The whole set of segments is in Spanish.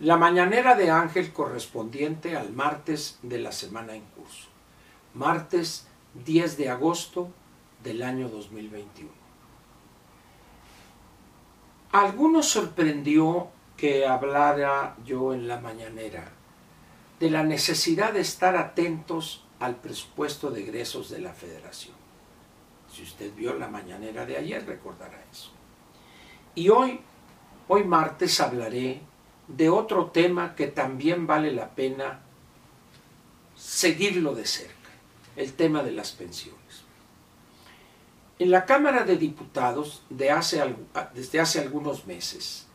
La mañanera de Ángel correspondiente al martes de la semana en curso. Martes 10 de agosto del año 2021. A algunos sorprendió que hablara yo en la mañanera de la necesidad de estar atentos al presupuesto de egresos de la federación. Si usted vio la mañanera de ayer, recordará eso. Y hoy, hoy martes, hablaré de otro tema que también vale la pena seguirlo de cerca, el tema de las pensiones. En la Cámara de Diputados, de hace, desde hace algunos meses,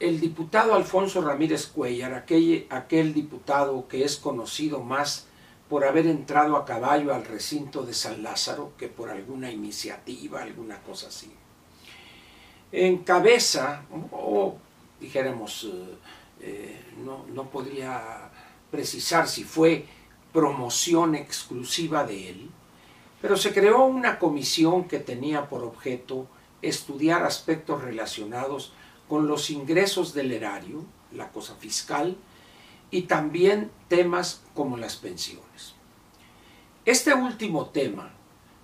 el diputado Alfonso Ramírez Cuellar, aquel, aquel diputado que es conocido más por haber entrado a caballo al recinto de San Lázaro que por alguna iniciativa, alguna cosa así, encabeza, o dijéramos, eh, eh, no, no podría precisar si fue promoción exclusiva de él, pero se creó una comisión que tenía por objeto estudiar aspectos relacionados con los ingresos del erario, la cosa fiscal, y también temas como las pensiones. Este último tema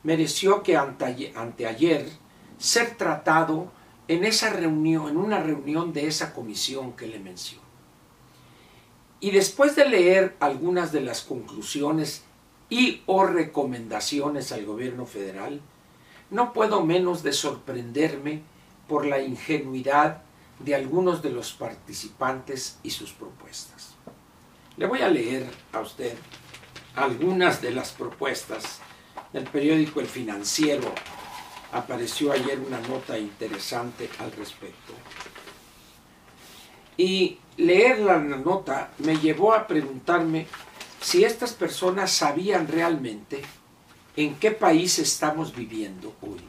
mereció que anteayer ser tratado en esa reunión, en una reunión de esa comisión que le menciono. Y después de leer algunas de las conclusiones y o recomendaciones al gobierno federal, no puedo menos de sorprenderme por la ingenuidad de algunos de los participantes y sus propuestas. Le voy a leer a usted algunas de las propuestas del periódico El Financiero. Apareció ayer una nota interesante al respecto. Y leer la nota me llevó a preguntarme si estas personas sabían realmente en qué país estamos viviendo hoy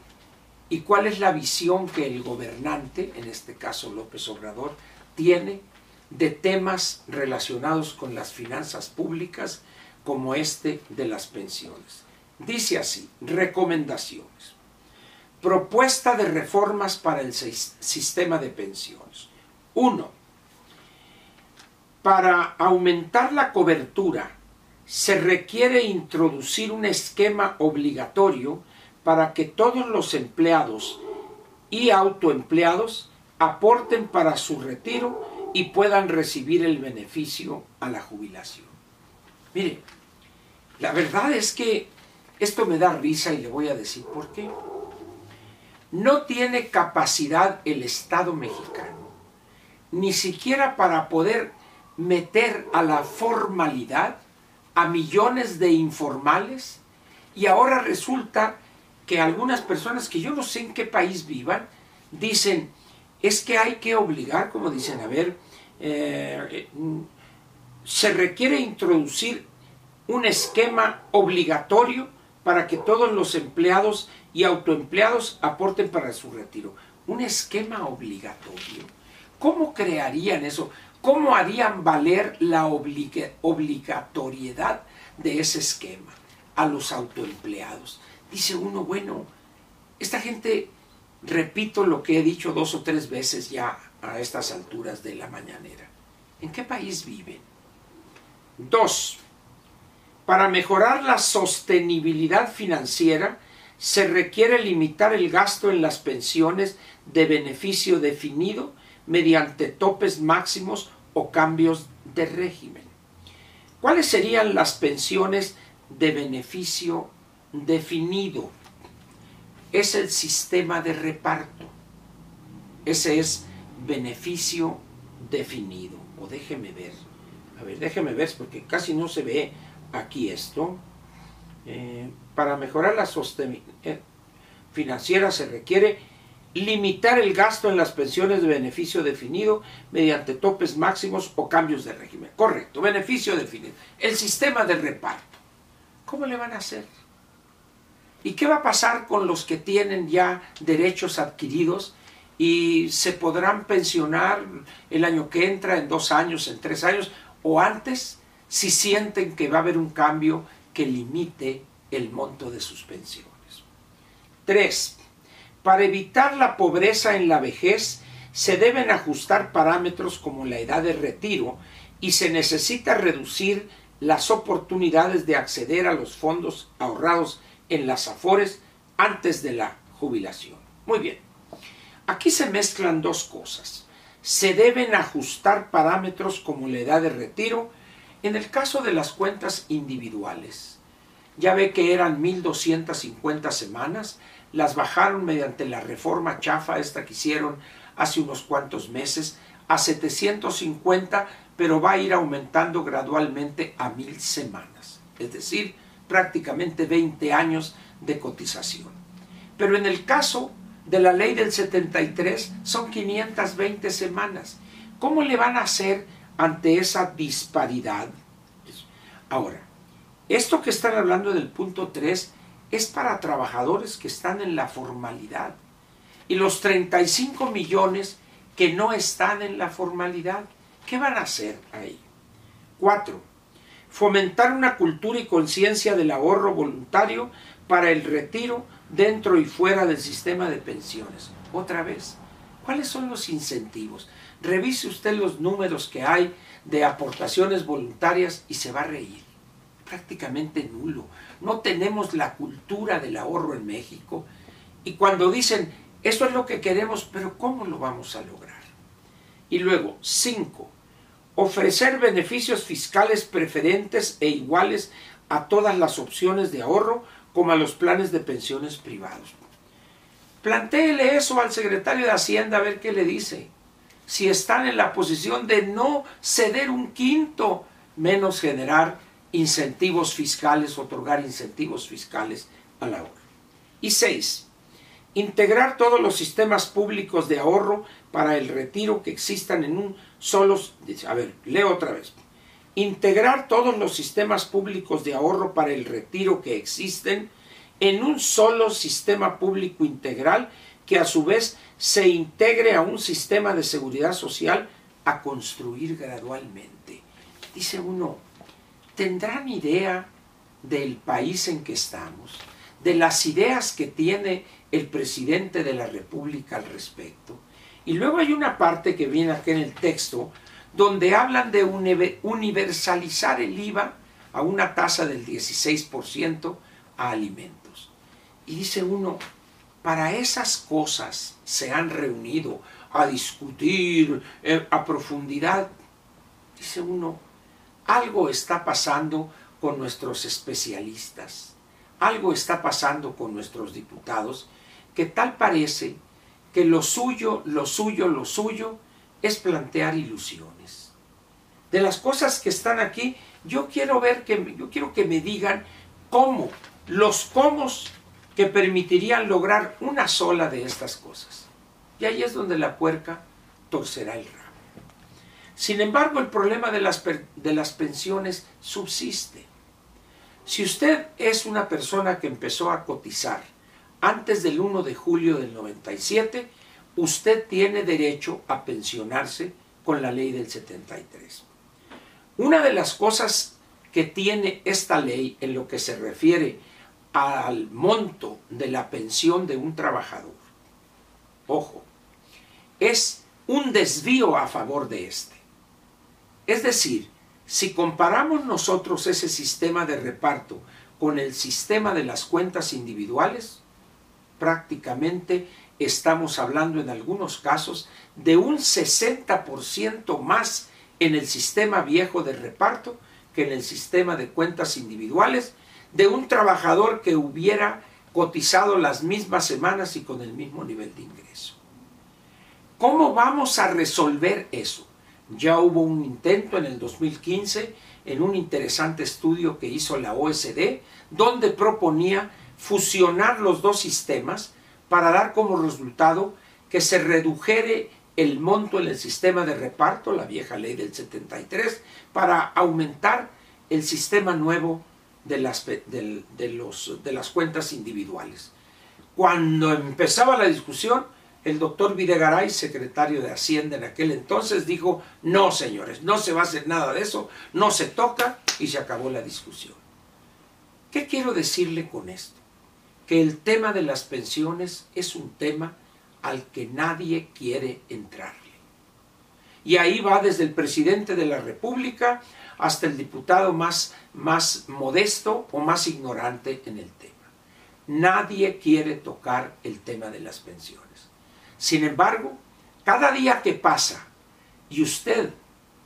y cuál es la visión que el gobernante, en este caso López Obrador, tiene de temas relacionados con las finanzas públicas como este de las pensiones. Dice así, recomendaciones. Propuesta de reformas para el sistema de pensiones. Uno, para aumentar la cobertura se requiere introducir un esquema obligatorio para que todos los empleados y autoempleados aporten para su retiro y puedan recibir el beneficio a la jubilación. Mire, la verdad es que esto me da risa y le voy a decir por qué. No tiene capacidad el Estado mexicano, ni siquiera para poder meter a la formalidad a millones de informales y ahora resulta que algunas personas que yo no sé en qué país vivan dicen es que hay que obligar, como dicen, a ver, eh, se requiere introducir un esquema obligatorio para que todos los empleados y autoempleados aporten para su retiro. Un esquema obligatorio. ¿Cómo crearían eso? ¿Cómo harían valer la obligatoriedad de ese esquema a los autoempleados? Dice uno, bueno, esta gente, repito lo que he dicho dos o tres veces ya a estas alturas de la mañanera. ¿En qué país viven? Dos, para mejorar la sostenibilidad financiera, se requiere limitar el gasto en las pensiones de beneficio definido mediante topes máximos o cambios de régimen. ¿Cuáles serían las pensiones de beneficio definido? Es el sistema de reparto. Ese es beneficio definido. O déjeme ver. A ver, déjeme ver porque casi no se ve aquí esto. Eh, para mejorar la sostenibilidad eh, financiera se requiere limitar el gasto en las pensiones de beneficio definido mediante topes máximos o cambios de régimen. Correcto, beneficio definido. El sistema de reparto. ¿Cómo le van a hacer? ¿Y qué va a pasar con los que tienen ya derechos adquiridos y se podrán pensionar el año que entra, en dos años, en tres años o antes, si sienten que va a haber un cambio que limite el monto de sus pensiones? Tres, para evitar la pobreza en la vejez, se deben ajustar parámetros como la edad de retiro y se necesita reducir las oportunidades de acceder a los fondos ahorrados en las afores antes de la jubilación. Muy bien, aquí se mezclan dos cosas. Se deben ajustar parámetros como la edad de retiro en el caso de las cuentas individuales. Ya ve que eran 1.250 semanas, las bajaron mediante la reforma chafa esta que hicieron hace unos cuantos meses a 750, pero va a ir aumentando gradualmente a 1.000 semanas, es decir, prácticamente 20 años de cotización. Pero en el caso de la ley del 73 son 520 semanas. ¿Cómo le van a hacer ante esa disparidad? Ahora, esto que están hablando del punto 3 es para trabajadores que están en la formalidad. Y los 35 millones que no están en la formalidad, ¿qué van a hacer ahí? 4. Fomentar una cultura y conciencia del ahorro voluntario para el retiro dentro y fuera del sistema de pensiones. Otra vez, ¿cuáles son los incentivos? Revise usted los números que hay de aportaciones voluntarias y se va a reír. Prácticamente nulo. No tenemos la cultura del ahorro en México. Y cuando dicen, eso es lo que queremos, pero ¿cómo lo vamos a lograr? Y luego, cinco, ofrecer beneficios fiscales preferentes e iguales a todas las opciones de ahorro como a los planes de pensiones privados. Plantéele eso al secretario de Hacienda a ver qué le dice. Si están en la posición de no ceder un quinto, menos generar incentivos fiscales, otorgar incentivos fiscales al ahorro. Y seis, integrar todos los sistemas públicos de ahorro para el retiro que existan en un solo... A ver, leo otra vez integrar todos los sistemas públicos de ahorro para el retiro que existen en un solo sistema público integral que a su vez se integre a un sistema de seguridad social a construir gradualmente. Dice uno, ¿tendrán idea del país en que estamos? De las ideas que tiene el presidente de la República al respecto. Y luego hay una parte que viene aquí en el texto donde hablan de universalizar el IVA a una tasa del 16% a alimentos. Y dice uno, para esas cosas se han reunido a discutir eh, a profundidad. Dice uno, algo está pasando con nuestros especialistas, algo está pasando con nuestros diputados, que tal parece que lo suyo, lo suyo, lo suyo es plantear ilusiones. De las cosas que están aquí, yo quiero ver que yo quiero que me digan cómo, los cómo que permitirían lograr una sola de estas cosas. Y ahí es donde la puerca torcerá el rabo. Sin embargo, el problema de las, de las pensiones subsiste. Si usted es una persona que empezó a cotizar antes del 1 de julio del 97, usted tiene derecho a pensionarse con la ley del 73. Una de las cosas que tiene esta ley en lo que se refiere al monto de la pensión de un trabajador, ojo, es un desvío a favor de este. Es decir, si comparamos nosotros ese sistema de reparto con el sistema de las cuentas individuales, prácticamente estamos hablando en algunos casos de un 60% más en el sistema viejo de reparto que en el sistema de cuentas individuales de un trabajador que hubiera cotizado las mismas semanas y con el mismo nivel de ingreso. ¿Cómo vamos a resolver eso? Ya hubo un intento en el 2015 en un interesante estudio que hizo la OSD donde proponía fusionar los dos sistemas para dar como resultado que se redujere el monto en el sistema de reparto, la vieja ley del 73, para aumentar el sistema nuevo de las, los, de las cuentas individuales. Cuando empezaba la discusión, el doctor Videgaray, secretario de Hacienda en aquel entonces, dijo, no señores, no se va a hacer nada de eso, no se toca y se acabó la discusión. ¿Qué quiero decirle con esto? que el tema de las pensiones es un tema al que nadie quiere entrarle. Y ahí va desde el presidente de la República hasta el diputado más, más modesto o más ignorante en el tema. Nadie quiere tocar el tema de las pensiones. Sin embargo, cada día que pasa y usted,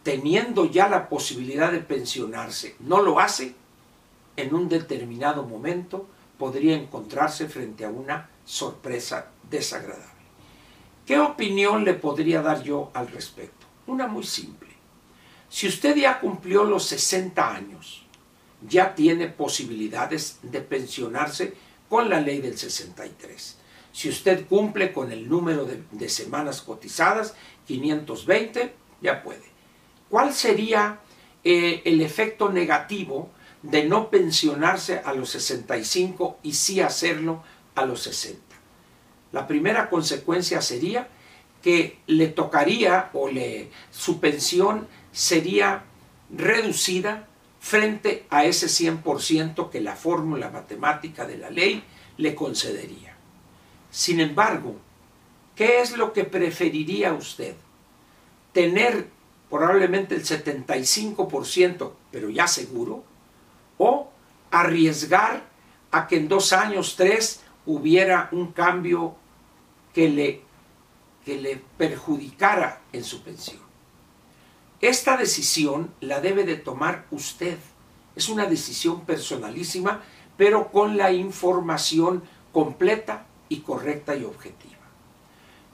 teniendo ya la posibilidad de pensionarse, no lo hace, en un determinado momento podría encontrarse frente a una sorpresa desagradable. ¿Qué opinión le podría dar yo al respecto? Una muy simple. Si usted ya cumplió los 60 años, ya tiene posibilidades de pensionarse con la ley del 63. Si usted cumple con el número de, semanas cotizadas, 520, ya puede. ¿Cuál sería eh, el efecto negativo de no pensionarse a los 65 y sí hacerlo a los 60? La primera consecuencia sería que le tocaría o le, su pensión sería reducida frente a ese 100% que la fórmula matemática de la ley le concedería. Sin embargo, ¿qué es lo que preferiría usted? ¿Tener probablemente el 75%, pero ya seguro? ¿O arriesgar a que en dos años, tres, hubiera un cambio que le, que le perjudicara en su pensión? Esta decisión la debe de tomar usted. Es una decisión personalísima, pero con la información completa y correcta y objetiva.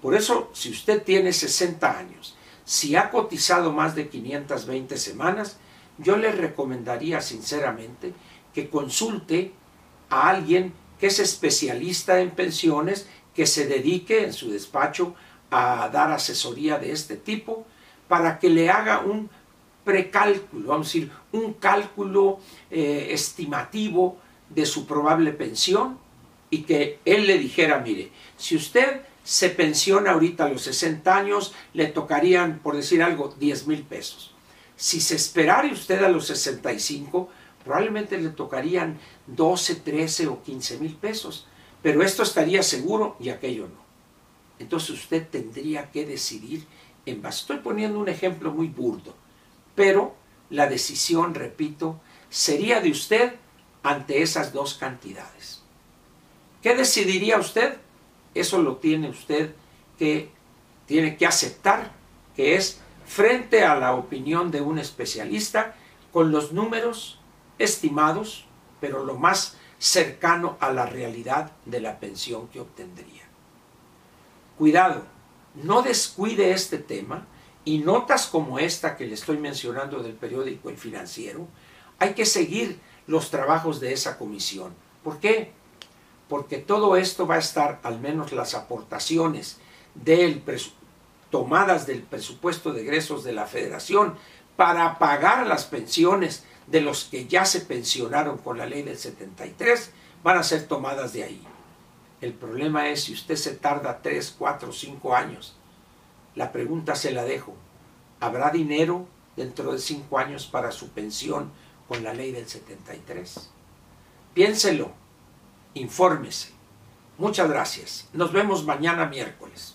Por eso, si usted tiene 60 años, si ha cotizado más de 520 semanas, yo le recomendaría sinceramente que consulte a alguien que es especialista en pensiones, que se dedique en su despacho a dar asesoría de este tipo, para que le haga un precálculo, vamos a decir, un cálculo eh, estimativo de su probable pensión y que él le dijera, mire, si usted se pensiona ahorita a los 60 años, le tocarían, por decir algo, 10 mil pesos. Si se esperara usted a los 65, probablemente le tocarían 12, 13 o 15 mil pesos. Pero esto estaría seguro y aquello no. Entonces usted tendría que decidir Estoy poniendo un ejemplo muy burdo, pero la decisión, repito, sería de usted ante esas dos cantidades. ¿Qué decidiría usted? Eso lo tiene usted que tiene que aceptar, que es frente a la opinión de un especialista con los números estimados, pero lo más cercano a la realidad de la pensión que obtendría. Cuidado, no descuide este tema y notas como esta que le estoy mencionando del periódico El Financiero, hay que seguir los trabajos de esa comisión. ¿Por qué? Porque todo esto va a estar, al menos las aportaciones del tomadas del presupuesto de egresos de la federación para pagar las pensiones de los que ya se pensionaron con la ley del 73, van a ser tomadas de ahí. El problema es si usted se tarda 3, 4, 5 años. La pregunta se la dejo. ¿Habrá dinero dentro de 5 años para su pensión con la ley del 73? Piénselo. Infórmese. Muchas gracias. Nos vemos mañana miércoles.